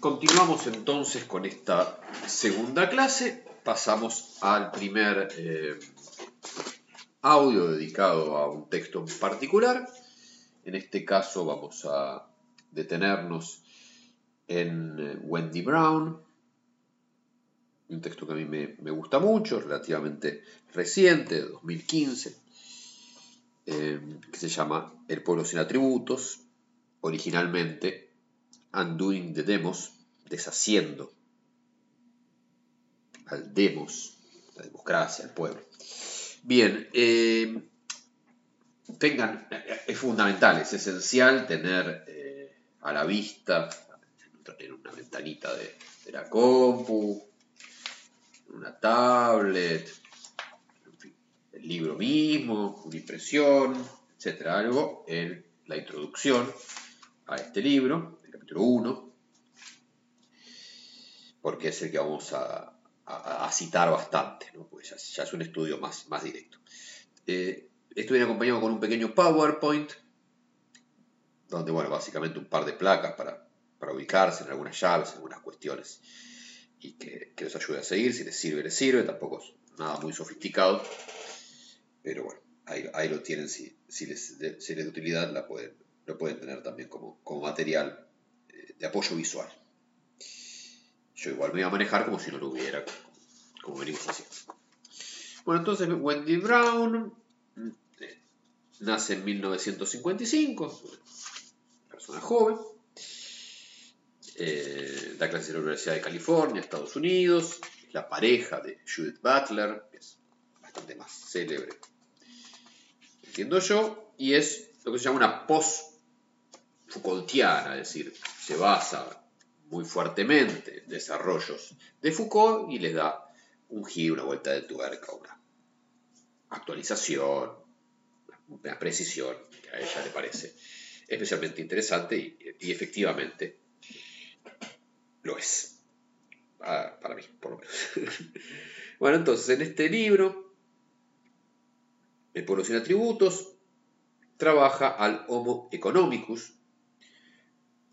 Continuamos entonces con esta segunda clase. Pasamos al primer eh, audio dedicado a un texto en particular. En este caso vamos a detenernos en eh, Wendy Brown, un texto que a mí me, gusta mucho, relativamente reciente, de 2015, eh, que se llama El pueblo sin atributos, originalmente Undoing the Demos, deshaciendo al demos, la democracia, al pueblo. Bien, eh, tengan, es fundamental, es esencial tener eh, a la vista, en una ventanita de, de la compu, una tablet, el libro mismo, una impresión, etcétera, algo en la introducción a este libro, el capítulo 1, porque es el que vamos a, citar bastante, ¿no? pues ya, es un estudio más, más directo. Eh, esto viene acompañado con un pequeño PowerPoint, donde, bueno, básicamente un par de placas para, para ubicarse en algunas llaves, en algunas cuestiones y que, que, los ayude a seguir. Si les sirve, les sirve. Tampoco es nada muy sofisticado. Pero bueno, ahí, lo tienen. Si, si, les, si les de utilidad, la pueden, lo pueden tener también como, como material eh, de apoyo visual. Yo igual me voy a manejar como si no lo hubiera, como venimos haciendo. Bueno, entonces Wendy Brown eh, nace en 1955, persona joven eh, da clases en la Universidad de California, Estados Unidos, la pareja de Judith Butler, es bastante más célebre, entiendo yo, y es lo que se llama una post-Foucaultiana, es decir, se basa muy fuertemente en desarrollos de Foucault y les da un giro, una vuelta de tuerca, una actualización, una precisión que a ella le parece especialmente interesante y efectivamente lo es. Para mí, por lo menos. bueno, entonces, en este libro, El pueblo sin atributos, trabaja al Homo economicus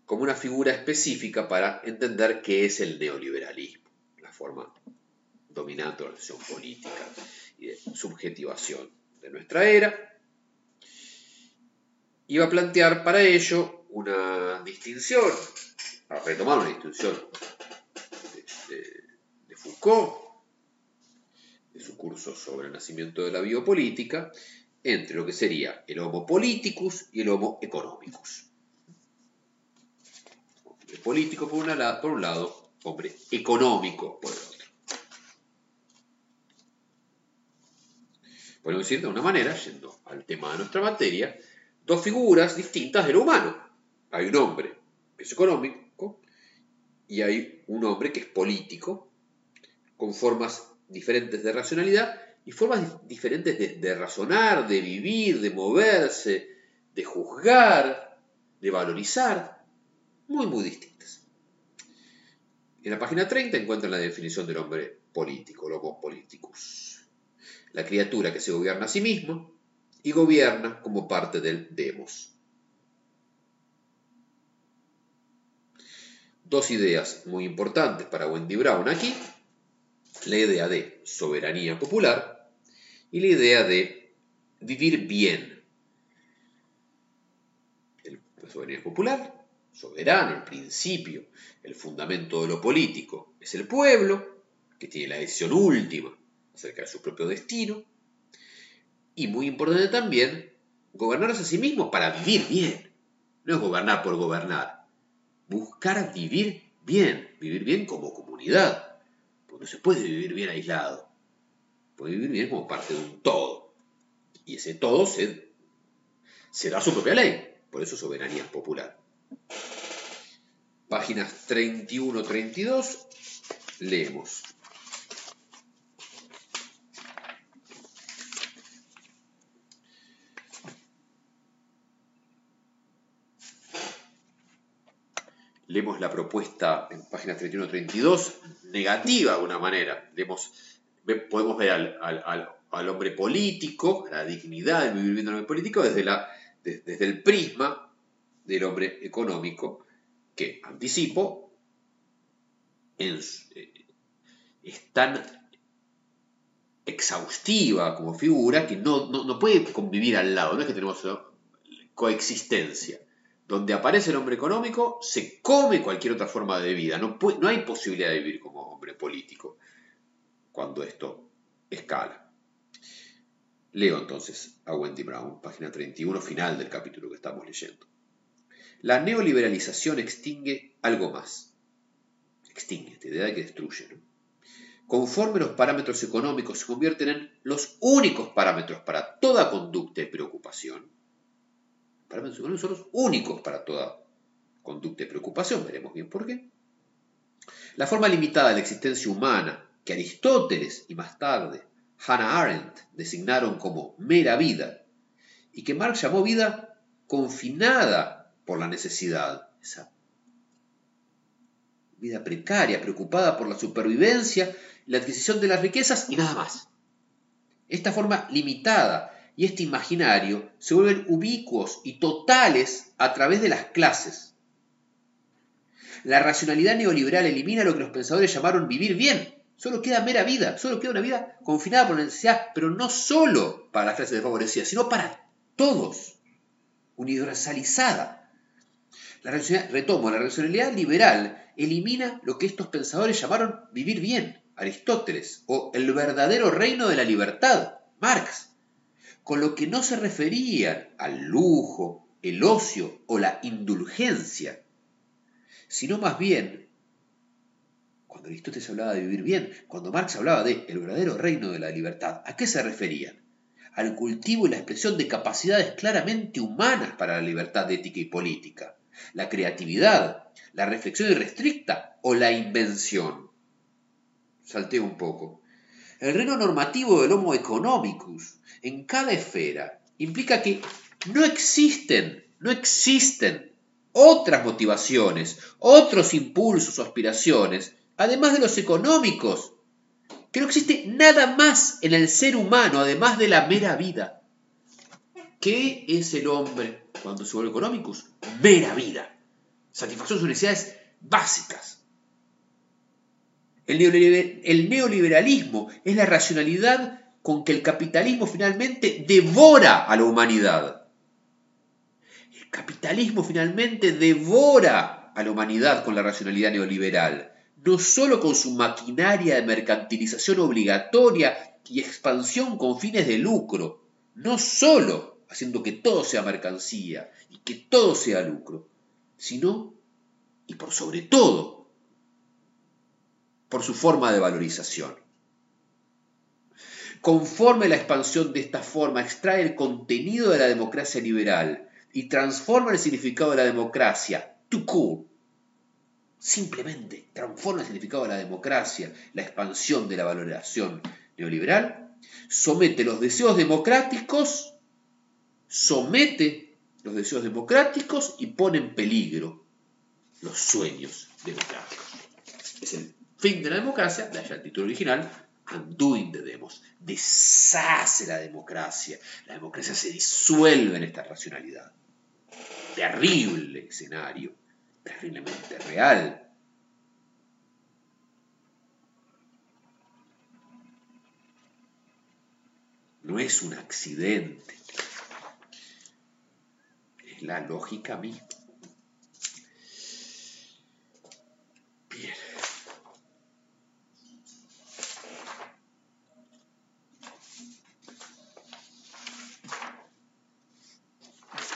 como una figura específica para entender qué es el neoliberalismo, la forma dominante de la acción política y de subjetivación de nuestra era. Va a plantear para ello una distinción a retomar una institución de, Foucault, de su curso sobre el nacimiento de la biopolítica, entre lo que sería el homo politicus y el homo economicus. Político por, un lado, hombre económico por el otro. Podemos decir de una manera, yendo al tema de nuestra materia, dos figuras distintas de lo humano. Hay un hombre que es económico y hay un hombre que es político, con formas diferentes de racionalidad y formas diferentes de, razonar, de vivir, de moverse, de juzgar, de valorizar, muy, muy distintas. En la página 30 encuentran la definición del hombre político, loco politicus. La criatura que se gobierna a sí mismo y gobierna como parte del demos. dos ideas muy importantes para Wendy Brown aquí, la idea de soberanía popular y la idea de vivir bien. La soberanía popular, soberano, el principio, el fundamento de lo político, es el pueblo, que tiene la decisión última acerca de su propio destino, y muy importante también, gobernarse a sí mismo para vivir bien, no es gobernar por gobernar, buscar vivir bien, vivir bien como comunidad, porque no se puede vivir bien aislado, puede vivir bien como parte de un todo, y ese todo se, da su propia ley, por eso soberanía popular. Páginas 31-32, leemos. leemos la propuesta en páginas 31-32 negativa de alguna manera. podemos ver al, hombre político, la dignidad de vivir viendo al hombre político desde el prisma del hombre económico, que, anticipo, eh, es tan exhaustiva como figura que no, no, puede convivir al lado, no es que tenemos coexistencia. Donde aparece el hombre económico, se come cualquier otra forma de vida. No, no hay posibilidad de vivir como hombre político cuando esto escala. Leo entonces a Wendy Brown, página 31, final del capítulo que estamos leyendo. La neoliberalización extingue algo más. Extingue, esta idea de que destruye. Conforme los parámetros económicos se convierten en los únicos parámetros para toda conducta y preocupación, parámetros económicos son los únicos para toda conducta y preocupación, veremos bien por qué. La forma limitada de la existencia humana que Aristóteles y más tarde Hannah Arendt designaron como mera vida y que Marx llamó vida confinada por la necesidad, esa vida precaria, preocupada por la supervivencia, la adquisición de las riquezas y nada más. Esta forma limitada y este imaginario se vuelven ubicuos y totales a través de las clases. La racionalidad neoliberal elimina lo que los pensadores llamaron vivir bien, Solo queda mera vida, solo queda una vida confinada por la necesidad, pero no solo para las clases desfavorecidas, sino para todos, universalizada. La retomo, la racionalidad liberal elimina lo que estos pensadores llamaron vivir bien, Aristóteles, o el verdadero reino de la libertad, Marx, con lo que no se referían al lujo, el ocio o la indulgencia, sino más bien cuando Aristóteles hablaba de vivir bien, cuando Marx hablaba de el verdadero reino de la libertad, ¿a qué se referían? Al cultivo y la expresión de capacidades claramente humanas para la libertad ética y política, la creatividad, la reflexión irrestricta o la invención. Salteo un poco. El reino normativo del Homo economicus en cada esfera implica que no existen, no existen otras motivaciones, otros impulsos o aspiraciones además de los económicos, que no existe nada más en el ser humano, además de la mera vida. ¿Qué es el hombre cuando se vuelve económicos? Mera vida. Satisfacción de sus necesidades básicas. El, el neoliberalismo es la racionalidad con que el capitalismo finalmente devora a la humanidad. El capitalismo finalmente devora a la humanidad con la racionalidad neoliberal no solo con su maquinaria de mercantilización obligatoria y expansión con fines de lucro, no solo haciendo que todo sea mercancía y que todo sea lucro, sino, y por sobre todo, por su forma de valorización. Conforme la expansión de esta forma extrae el contenido de la democracia liberal y transforma el significado de la democracia, to cool, simplemente transforma el significado de la democracia, la expansión de la valoración neoliberal, somete los deseos democráticos, somete los deseos democráticos y pone en peligro los sueños democráticos. Es el fin de la democracia, de el título original, Undoing the Demos. Deshace la democracia. La democracia se disuelve en esta racionalidad. Terrible escenario terriblemente real. No es un accidente, es la lógica misma. Bien.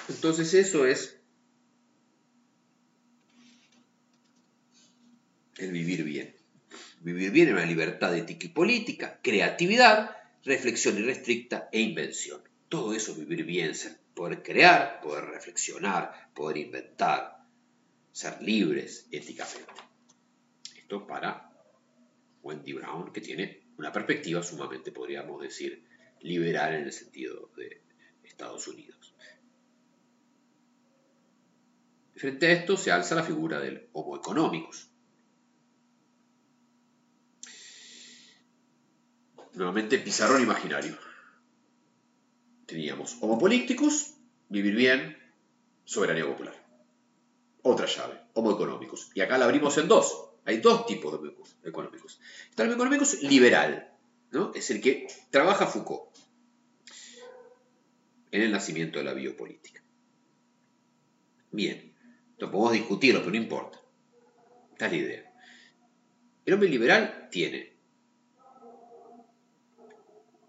Entonces eso es el vivir bien. Vivir bien en una libertad ética y política, creatividad, reflexión irrestricta e invención. Todo eso es vivir bien, poder crear, poder reflexionar, poder inventar, ser libres éticamente. Esto para Wendy Brown, que tiene una perspectiva sumamente, podríamos decir, liberal en el sentido de Estados Unidos. Frente a esto se alza la figura del Homo economicus, nuevamente pizarrón imaginario. Teníamos Homo Políticos, vivir bien, soberanía popular. Otra llave, Homo Económicos. Y acá la abrimos en dos. Hay dos tipos de económicos. Está el económico liberal, ¿no? Es el que trabaja Foucault en el nacimiento de la biopolítica. Bien, entonces podemos discutirlo, pero no importa. Esta es la idea. El hombre liberal tiene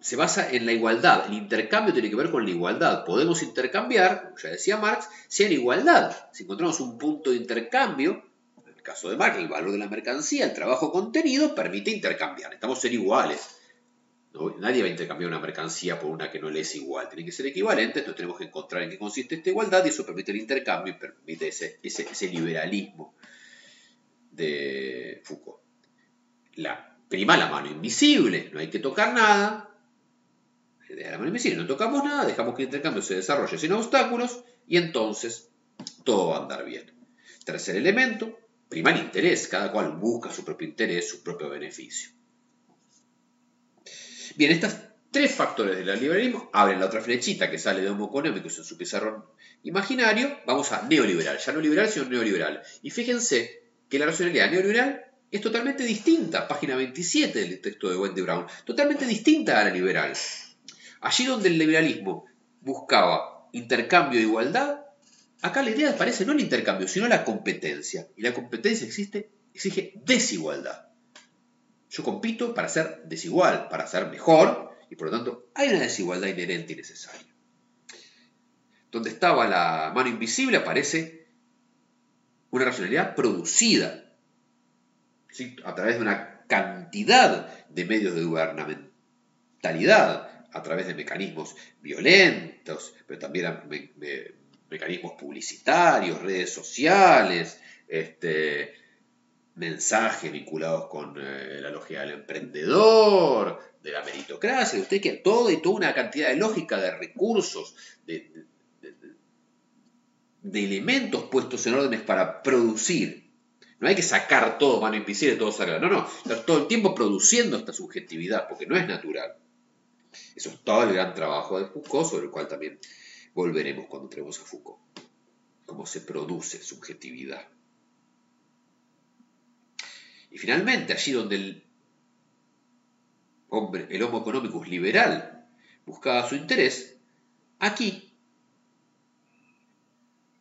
se basa en la igualdad. El intercambio tiene que ver con la igualdad. Podemos intercambiar, como ya decía Marx, si hay igualdad. Si encontramos un punto de intercambio, en el caso de Marx, el valor de la mercancía, el trabajo contenido, permite intercambiar. Estamos ser iguales. Nadie va a intercambiar una mercancía por una que no le es igual. Tiene que ser equivalente, entonces tenemos que encontrar en qué consiste esta igualdad y eso permite el intercambio y permite ese, ese liberalismo de Foucault. La, prima la mano invisible, no hay que tocar nada, de la mano invisible, no tocamos nada, dejamos que el intercambio se desarrolle sin obstáculos y entonces todo va a andar bien. Tercer elemento, prima el interés, cada cual busca su propio interés, su propio beneficio. Bien, estos tres factores del liberalismo abren la otra flechita que sale de Homo económicos en su pizarrón imaginario. Vamos a neoliberal, ya no liberal, sino neoliberal. Y fíjense que la racionalidad neoliberal es totalmente distinta, página 27 del texto de Wendy Brown, totalmente distinta a la liberal. Allí donde el liberalismo buscaba intercambio e igualdad, acá la idea parece no el intercambio, sino la competencia. Y la competencia existe, exige desigualdad. Yo compito para ser desigual, para ser mejor, y por lo tanto hay una desigualdad inherente y necesaria. Donde estaba la mano invisible aparece una racionalidad producida a través de una cantidad de medios de gubernamentalidad, a través de mecanismos violentos, pero también mecanismos publicitarios, redes sociales, este, mensajes vinculados con eh, la lógica del emprendedor, de la meritocracia, de usted que todo y toda una cantidad de lógica, de recursos, de, elementos puestos en órdenes para producir. No hay que sacar todo mano invisible, todo sacar. No, no, todo el tiempo produciendo esta subjetividad, porque no es natural. Eso es todo el gran trabajo de Foucault, sobre el cual también volveremos cuando entremos a Foucault. Cómo se produce subjetividad. Y finalmente, allí donde el hombre, el homo economicus liberal, buscaba su interés, aquí,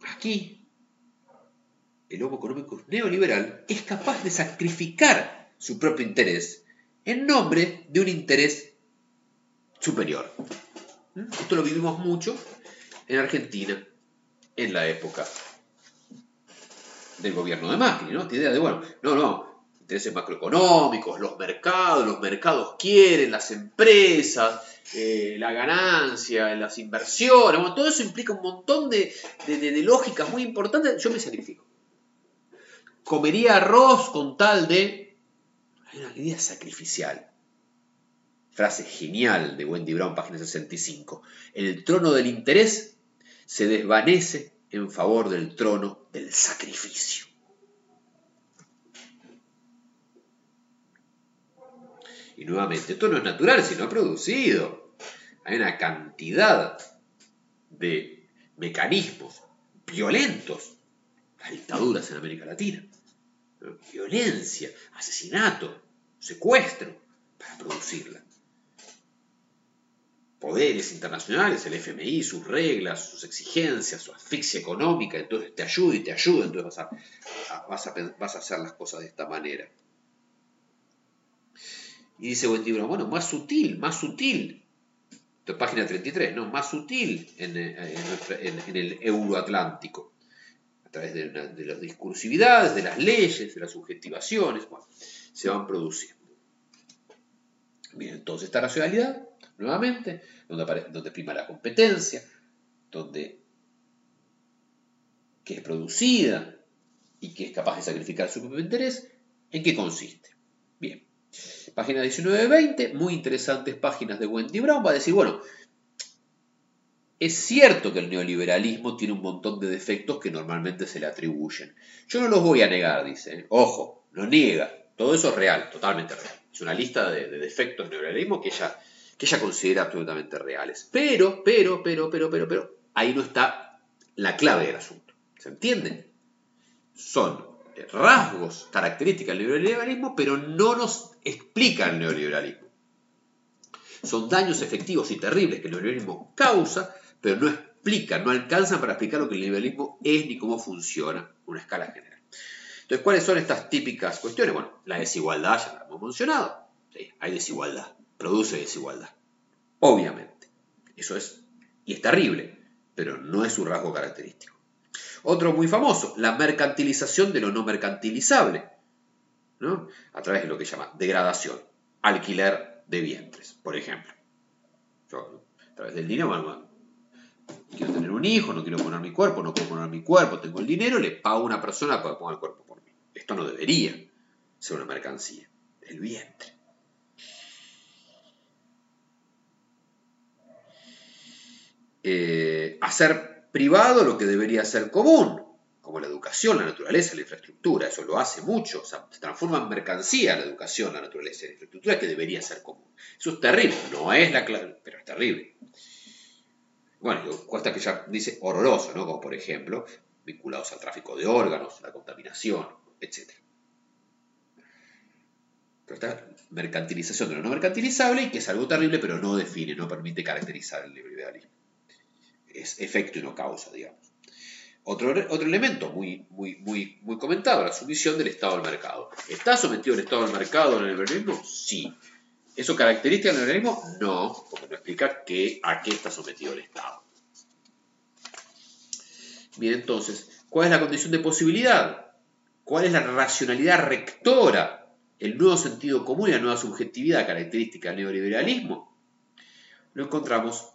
aquí, el homo economicus neoliberal es capaz de sacrificar su propio interés en nombre de un interés superior. Esto lo vivimos mucho en Argentina en la época del gobierno de Macri, ¿no? Esta idea de, bueno, no, no, intereses macroeconómicos, los mercados, los mercados quieren, las empresas, eh, la ganancia, las inversiones, todo eso implica un montón de, de lógicas muy importantes. Yo me sacrifico. Comería arroz con tal de... Hay una idea sacrificial frase genial de Wendy Brown, página 65. El trono del interés se desvanece en favor del trono del sacrificio. Y nuevamente, esto no es natural, sino producido. Hay una cantidad de mecanismos violentos, las dictaduras en América Latina, violencia, asesinato, secuestro, para producirla poderes internacionales, el FMI, sus reglas, sus exigencias, su asfixia económica, entonces te ayuda y te ayuda, entonces vas a, hacer las cosas de esta manera. Y dice Buendibro, bueno, más sutil, más sutil. Página 33, ¿no? Más sutil en, el euroatlántico. A través de, de, las discursividades, de las leyes, de las subjetivaciones, bueno, se van produciendo. Bien, entonces esta racionalidad nuevamente, donde, prima la competencia, donde que es producida y que es capaz de sacrificar su propio interés, ¿en qué consiste? Bien, página 19-20, muy interesantes páginas de Wendy Brown, va a decir, bueno, es cierto que el neoliberalismo tiene un montón de defectos que normalmente se le atribuyen. Yo no los voy a negar, dice. ¿eh? Ojo, no niega. Todo eso es real, totalmente real. Es una lista de, de defectos del neoliberalismo que ella que ella considera absolutamente reales. Pero, pero, pero, pero, pero, pero, ahí no está la clave del asunto. ¿Se entiende? Son rasgos, características del neoliberalismo, pero no nos explica el neoliberalismo. Son daños efectivos y terribles que el neoliberalismo causa, pero no explican, no alcanzan para explicar lo que el liberalismo es ni cómo funciona en una escala general. Entonces, ¿cuáles son estas típicas cuestiones? Bueno, la desigualdad ya la hemos mencionado. hay desigualdad, produce desigualdad. Obviamente. Eso es, y es terrible, pero no es su rasgo característico. Otro muy famoso, la mercantilización de lo no mercantilizable, ¿no? a través de lo que se llama degradación, alquiler de vientres, por ejemplo. Yo, a través del dinero, bueno, quiero tener un hijo, no quiero poner mi cuerpo, no puedo poner mi cuerpo, tengo el dinero, le pago a una persona para que ponga el cuerpo por mí. Esto no debería ser una mercancía, el vientre. Eh, hacer privado lo que debería ser común, como la educación, la naturaleza, la infraestructura, eso lo hace mucho, se transforma en mercancía la educación, la naturaleza y la infraestructura que debería ser común. Eso es terrible, no es la clave, pero es terrible. Bueno, cuesta que ya dice horroroso, ¿no? Como por ejemplo, vinculados al tráfico de órganos, la contaminación, etc. Pero esta mercantilización de lo no mercantilizable que es algo terrible, pero no define, no permite caracterizar el liberalismo. Es efecto y no causa, digamos. Otro, otro elemento muy, muy, muy, comentado, la sumisión del Estado al mercado. ¿Está sometido el Estado al mercado en el liberalismo? Sí. ¿Eso característica del liberalismo? No, porque no explica a qué está sometido el Estado. Bien, entonces, ¿cuál es la condición de posibilidad? ¿Cuál es la racionalidad rectora? ¿El nuevo sentido común y la nueva subjetividad característica del neoliberalismo? Lo encontramos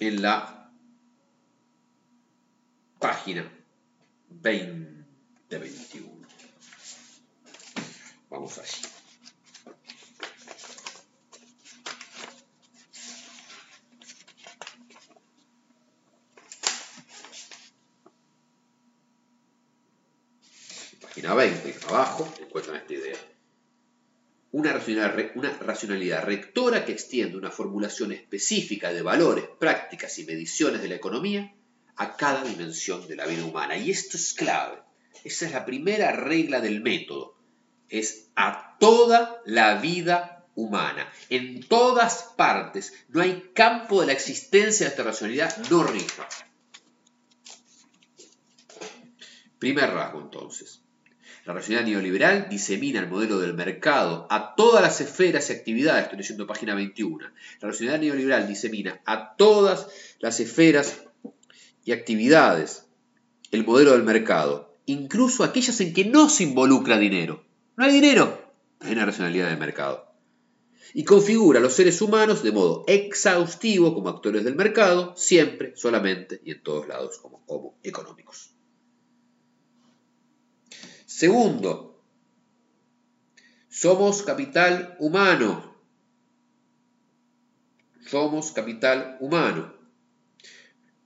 en la página 2021. Vamos allí. página 20, abajo, encuentran esta idea. Una racionalidad, rectora que extiende una formulación específica de valores, prácticas y mediciones de la economía a cada dimensión de la vida humana. Y esto es clave. Esa es la primera regla del método. Es a toda la vida humana. En todas partes. No hay campo de la existencia de esta racionalidad no rica. Primer rasgo entonces. La racionalidad neoliberal disemina el modelo del mercado a todas las esferas y actividades, estoy leyendo página 21. La racionalidad neoliberal disemina a todas las esferas y actividades el modelo del mercado, incluso aquellas en que no se involucra dinero. No hay dinero, hay una racionalidad del mercado. Y configura a los seres humanos de modo exhaustivo como actores del mercado, siempre, solamente y en todos lados como, como económicos. Segundo, somos capital humano. Somos capital humano.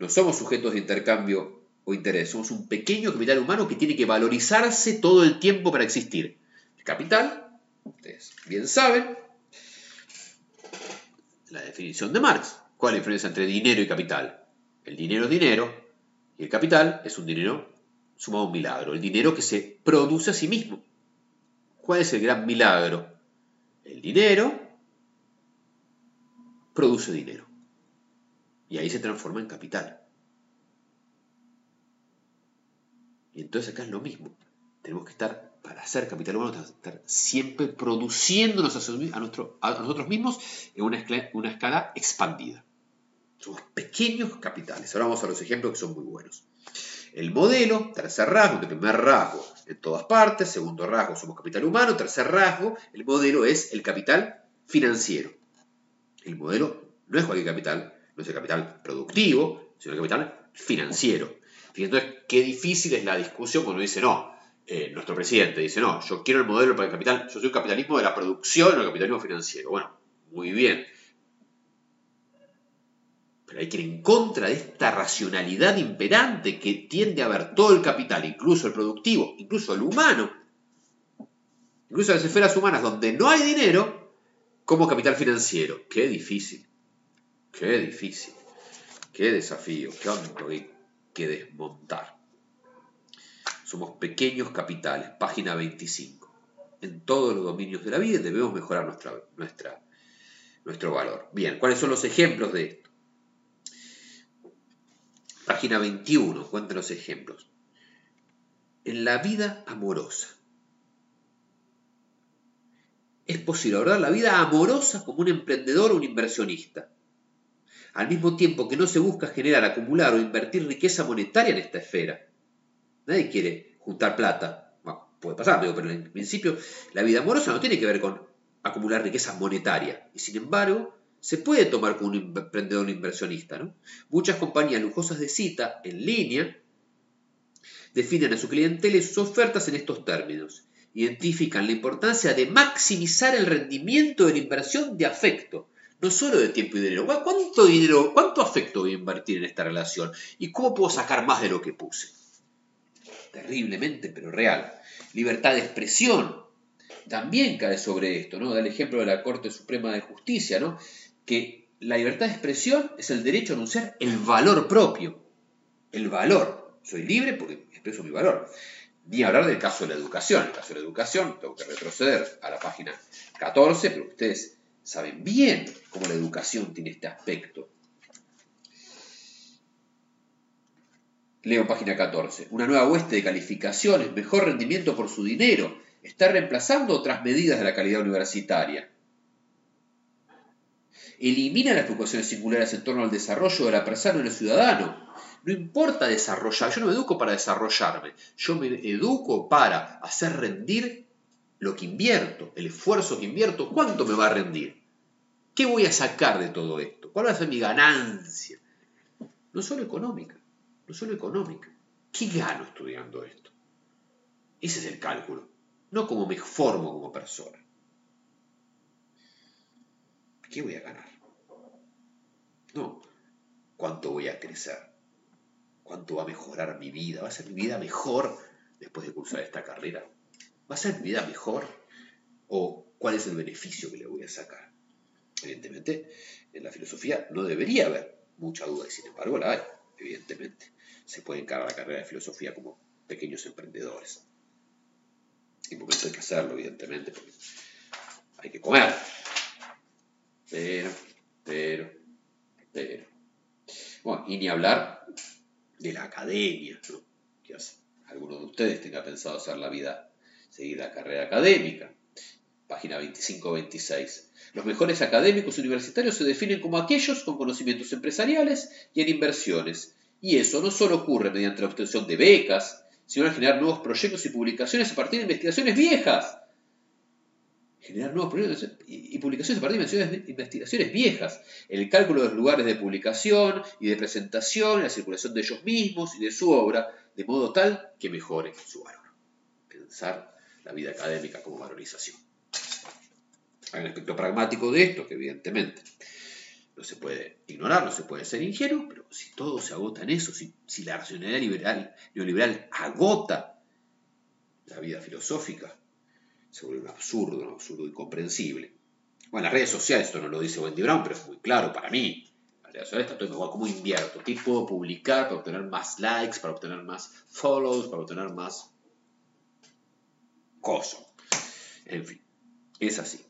No somos sujetos de intercambio o interés. Somos un pequeño capital humano que tiene que valorizarse todo el tiempo para existir. El capital, ustedes bien saben, la definición de Marx. ¿Cuál es la diferencia entre dinero y capital? El dinero es dinero y el capital es un dinero sumado un milagro, el dinero que se produce a sí mismo. ¿Cuál es el gran milagro? El dinero produce dinero. Y ahí se transforma en capital. Y entonces acá es lo mismo. Tenemos que estar, para ser capital humano, tenemos que estar siempre produciéndonos a, nosotros mismos en una una escala expandida. Somos pequeños capitales. Ahora vamos a los ejemplos que son muy buenos. El modelo, tercer rasgo, el primer rasgo en todas partes, segundo rasgo somos capital humano, tercer rasgo, el modelo es el capital financiero. El modelo no es cualquier capital, no es el capital productivo, sino el capital financiero. Entonces, qué difícil es la discusión cuando dice, no, eh, nuestro presidente dice, no, yo quiero el modelo para el capital, yo soy el capitalismo de la producción o el capitalismo financiero. Bueno, muy bien, pero hay que ir en contra de esta racionalidad imperante que tiende a ver todo el capital, incluso el productivo, incluso el humano, incluso las esferas humanas donde no hay dinero, como capital financiero. Qué difícil, qué difícil, qué desafío, qué hay que desmontar. Somos pequeños capitales, página 25. En todos los dominios de la vida debemos mejorar nuestra, nuestra, nuestro valor. Bien, ¿cuáles son los ejemplos de esto? Página 21, cuenten los ejemplos. En la vida amorosa. Es posible abordar la vida amorosa como un emprendedor o un inversionista. Al mismo tiempo que no se busca generar, acumular o invertir riqueza monetaria en esta esfera. Nadie quiere juntar plata. Puede pasar, pero en principio la vida amorosa no tiene que ver con acumular riqueza monetaria. Y sin embargo, se puede tomar como un emprendedor inversionista. ¿no? Muchas compañías lujosas de cita en línea definen a su clientela y sus ofertas en estos términos. Identifican la importancia de maximizar el rendimiento de la inversión de afecto, no solo de tiempo y dinero. ¿Cuánto dinero, cuánto afecto voy a invertir en esta relación? ¿Y cómo puedo sacar más de lo que puse? Terriblemente, pero real. Libertad de expresión, también cae sobre esto, ¿no? Da el ejemplo de la Corte Suprema de Justicia, ¿no? Que la libertad de expresión es el derecho a anunciar el valor propio. El valor. Soy libre porque expreso mi valor. Ni hablar del caso de la educación. El caso de la educación, tengo que retroceder a la página 14, pero ustedes saben bien cómo la educación tiene este aspecto. Leo página 14. Una nueva hueste de calificaciones, mejor rendimiento por su dinero, está reemplazando otras medidas de la calidad universitaria. Elimina las preocupaciones singulares en torno al desarrollo de la persona y del ciudadano. No importa desarrollar, yo no me educo para desarrollarme, yo me educo para hacer rendir lo que invierto, el esfuerzo que invierto, ¿cuánto me va a rendir? ¿Qué voy a sacar de todo esto? ¿Cuál va a ser mi ganancia? No solo económica, no solo económica. ¿Qué gano estudiando esto? Ese es el cálculo no como me formo como persona. ¿Qué voy a ganar? No, cuánto voy a crecer, cuánto va a mejorar mi vida, va a ser mi vida mejor después de cursar esta carrera, va a ser mi vida mejor o cuál es el beneficio que le voy a sacar. Evidentemente, en la filosofía no debería haber mucha duda y sin embargo la hay, evidentemente. Se puede encarar la carrera de filosofía como pequeños emprendedores. Y por eso hay que hacerlo, evidentemente, porque hay que comer. Pero, pero, pero. Bueno, y ni hablar de la academia, ¿no? Que alguno de ustedes tenga pensado hacer la vida, seguir la carrera académica. Página 25-26. Los mejores académicos universitarios se definen como aquellos con conocimientos empresariales y en inversiones. Y eso no solo ocurre mediante la obtención de becas, sino a generar nuevos proyectos y publicaciones a partir de investigaciones viejas. Generar nuevos proyectos y publicaciones a partir de investigaciones viejas. El cálculo de los lugares de publicación y de presentación, la circulación de ellos mismos y de su obra, de modo tal que mejore su valor. Pensar la vida académica como valorización. Hay un aspecto pragmático de esto, que evidentemente no se puede ignorar, no se puede ser ingenuo, pero si todo se agota en eso, si, la racionalidad liberal, neoliberal agota la vida filosófica, se vuelve un absurdo, un absurdo incomprensible. Bueno, las redes sociales, esto no lo dice Wendy Brown, pero es muy claro para mí. Las redes sociales igual, ¿cómo invierto? ¿Qué puedo publicar para obtener más likes, para obtener más follows, para obtener más cosas? En fin, es así.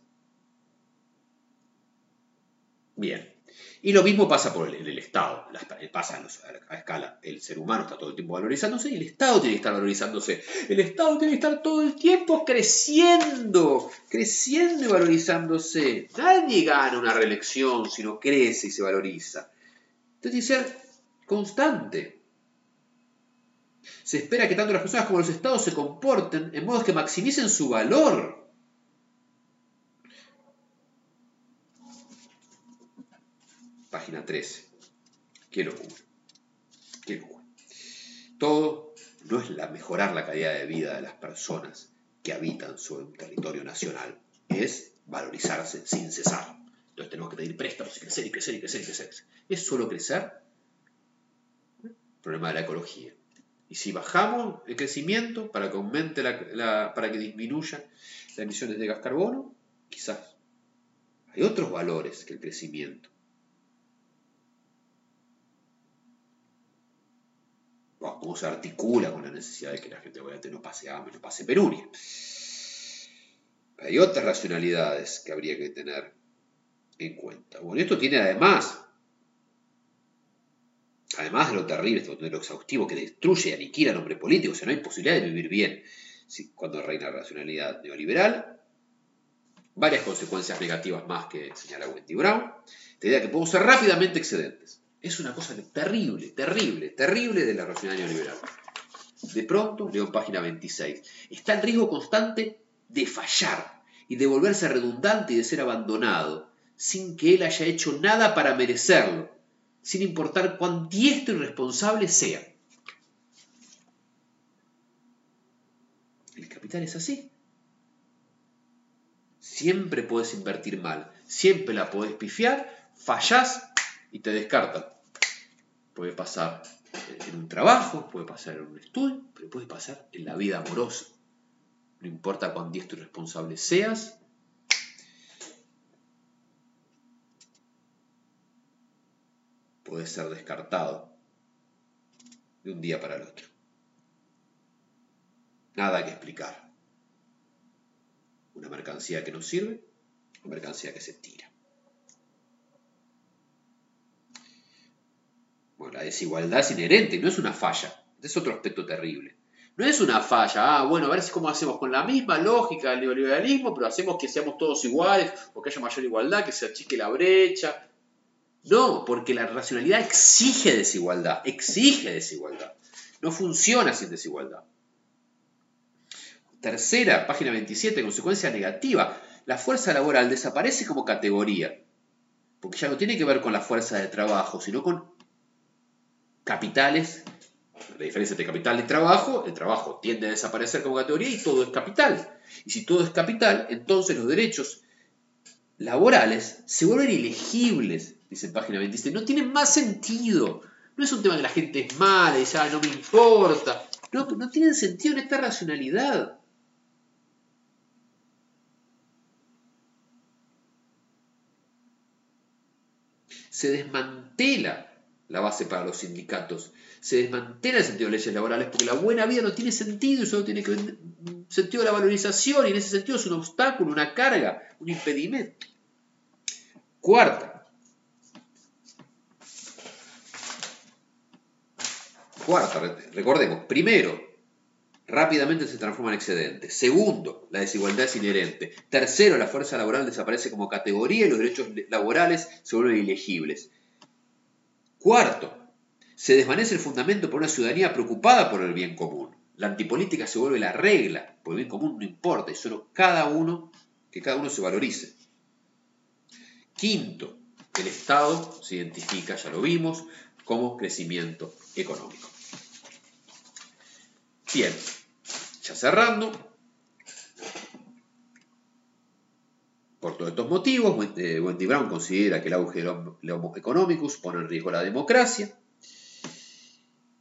Bien. Y lo mismo pasa por el, el Estado, pasa a escala. El ser humano está todo el tiempo valorizándose y el Estado tiene que estar valorizándose. El Estado tiene que estar todo el tiempo creciendo, creciendo y valorizándose. Nadie gana una reelección si no crece y se valoriza. Entonces tiene que ser constante. Se espera que tanto las personas como los estados se comporten en modo que maximicen su valor página 13. Qué locura. Qué locura. Todo no es la mejorar la calidad de vida de las personas que habitan sobre un territorio nacional, es valorizarse sin cesar. Entonces tenemos que pedir préstamos y crecer y crecer y crecer y crecer. ¿Es solo crecer? Problema de la ecología. Y si bajamos el crecimiento para que aumente la, para que disminuya las emisiones de gas carbono, quizás hay otros valores que el crecimiento. Cómo se articula con la necesidad de que la gente obviamente no pase hambre, no pase penuria. Hay otras racionalidades que habría que tener en cuenta. Bueno, esto tiene además, además de lo terrible, de lo exhaustivo que destruye y aniquila el hombre político, o sea, no hay posibilidad de vivir bien cuando reina la racionalidad neoliberal, varias consecuencias negativas más que señala Wendy Brown, la idea que podemos ser rápidamente excedentes. Es una cosa terrible, terrible, terrible de la racionalidad neoliberal. De pronto, leo en página 26, está el riesgo constante de fallar y de volverse redundante y de ser abandonado sin que él haya hecho nada para merecerlo, sin importar cuán diestro y responsable sea. El capital es así. Siempre puedes invertir mal, siempre la podés pifiar, fallás y te descartan. Puede pasar en un trabajo, puede pasar en un estudio, pero puede pasar en la vida amorosa. No importa cuán diestro y responsable seas, puede ser descartado de un día para el otro. Nada que explicar. Una mercancía que no sirve, una mercancía que se tira. Bueno, la desigualdad es inherente, no es una falla. Es otro aspecto terrible. No es una falla, ah, bueno, a ver cómo hacemos con la misma lógica del neoliberalismo, pero hacemos que seamos todos iguales, o que haya mayor igualdad, que se achique la brecha. No, porque la racionalidad exige desigualdad, exige desigualdad. No funciona sin desigualdad. Tercera, página 27, consecuencia negativa. La fuerza laboral desaparece como categoría, porque ya no tiene que ver con la fuerza de trabajo, sino con capitales la diferencia entre capital y trabajo, el trabajo tiende a desaparecer como categoría y todo es capital. Y si todo es capital, entonces los derechos laborales se vuelven ilegibles, dice página 27. No tienen más sentido. No es un tema que la gente es mala y ya no me importa. No, no tienen sentido en esta racionalidad. Se desmantela la base para los sindicatos se desmantela el sentido de leyes laborales porque la buena vida no tiene sentido y solo tiene que ver sentido de la valorización y en ese sentido es un obstáculo, una carga, un impedimento. Cuarta. Cuarta, recordemos, primero, rápidamente se transforma en excedente. Segundo, la desigualdad es inherente. Tercero, la fuerza laboral desaparece como categoría y los derechos laborales se vuelven ilegibles. Cuarto, se desvanece el fundamento por una ciudadanía preocupada por el bien común. La antipolítica se vuelve la regla, por el bien común no importa, y solo cada uno, que cada uno se valorice. Quinto, el Estado se identifica, ya lo vimos, como crecimiento económico. Bien, ya cerrando, por todos estos motivos, Wendy Brown considera que el auge del Homo economicus pone en riesgo la democracia,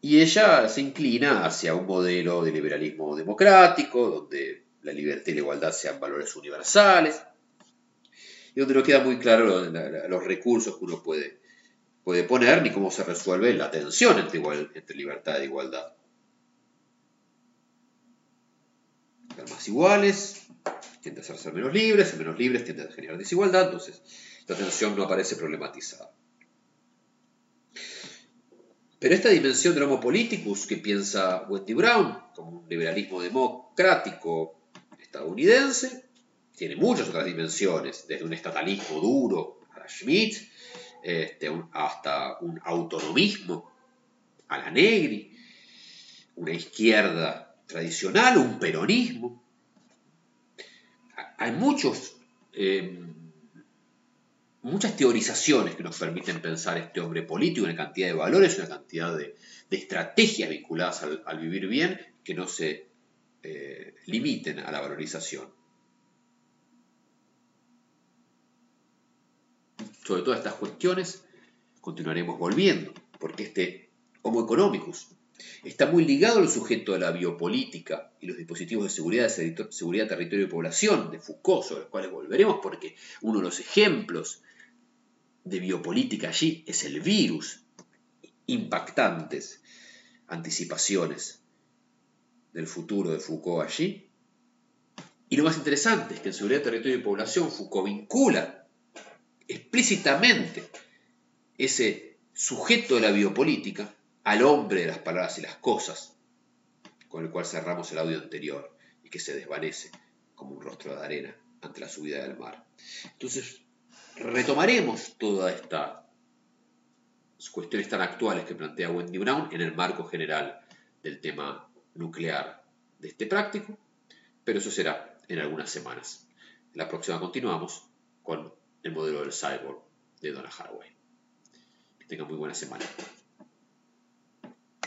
y ella se inclina hacia un modelo de liberalismo democrático, donde la libertad y la igualdad sean valores universales, y donde no queda muy claro los recursos que uno puede, puede poner ni cómo se resuelve la tensión entre, entre libertad e igualdad. Ser más iguales tiende a ser menos libres, ser menos libres tiende a generar desigualdad, entonces la tensión no aparece problematizada. Pero esta dimensión del homo politicus que piensa Wendy Brown como un liberalismo democrático estadounidense tiene muchas otras dimensiones, desde un estatalismo duro a la Schmidt, este, hasta un autonomismo a la Negri, una izquierda tradicional, un peronismo. Hay muchos eh, muchas teorizaciones que nos permiten pensar este hombre político, una cantidad de valores, una cantidad de, estrategias vinculadas al, vivir bien que no se eh, limiten a la valorización. Sobre todas estas cuestiones continuaremos volviendo, porque este Homo economicus está muy ligado al sujeto de la biopolítica y los dispositivos de seguridad, seguridad, territorio y población de Foucault, sobre los cuales volveremos, porque uno de los ejemplos de biopolítica allí es el virus, impactantes. anticipaciones del futuro de Foucault allí. Y lo más interesante es que en Seguridad, Territorio y Población Foucault vincula explícitamente ese sujeto de la biopolítica al hombre de las palabras y las cosas, con el cual cerramos el audio anterior y que se desvanece como un rostro de arena ante la subida del mar. Entonces, retomaremos todas estas cuestiones tan actuales que plantea Wendy Brown en el marco general del tema nuclear de este práctico, pero eso será en algunas semanas. La próxima continuamos con el modelo del cyborg de Donna Haraway. Que tengan muy buena semana.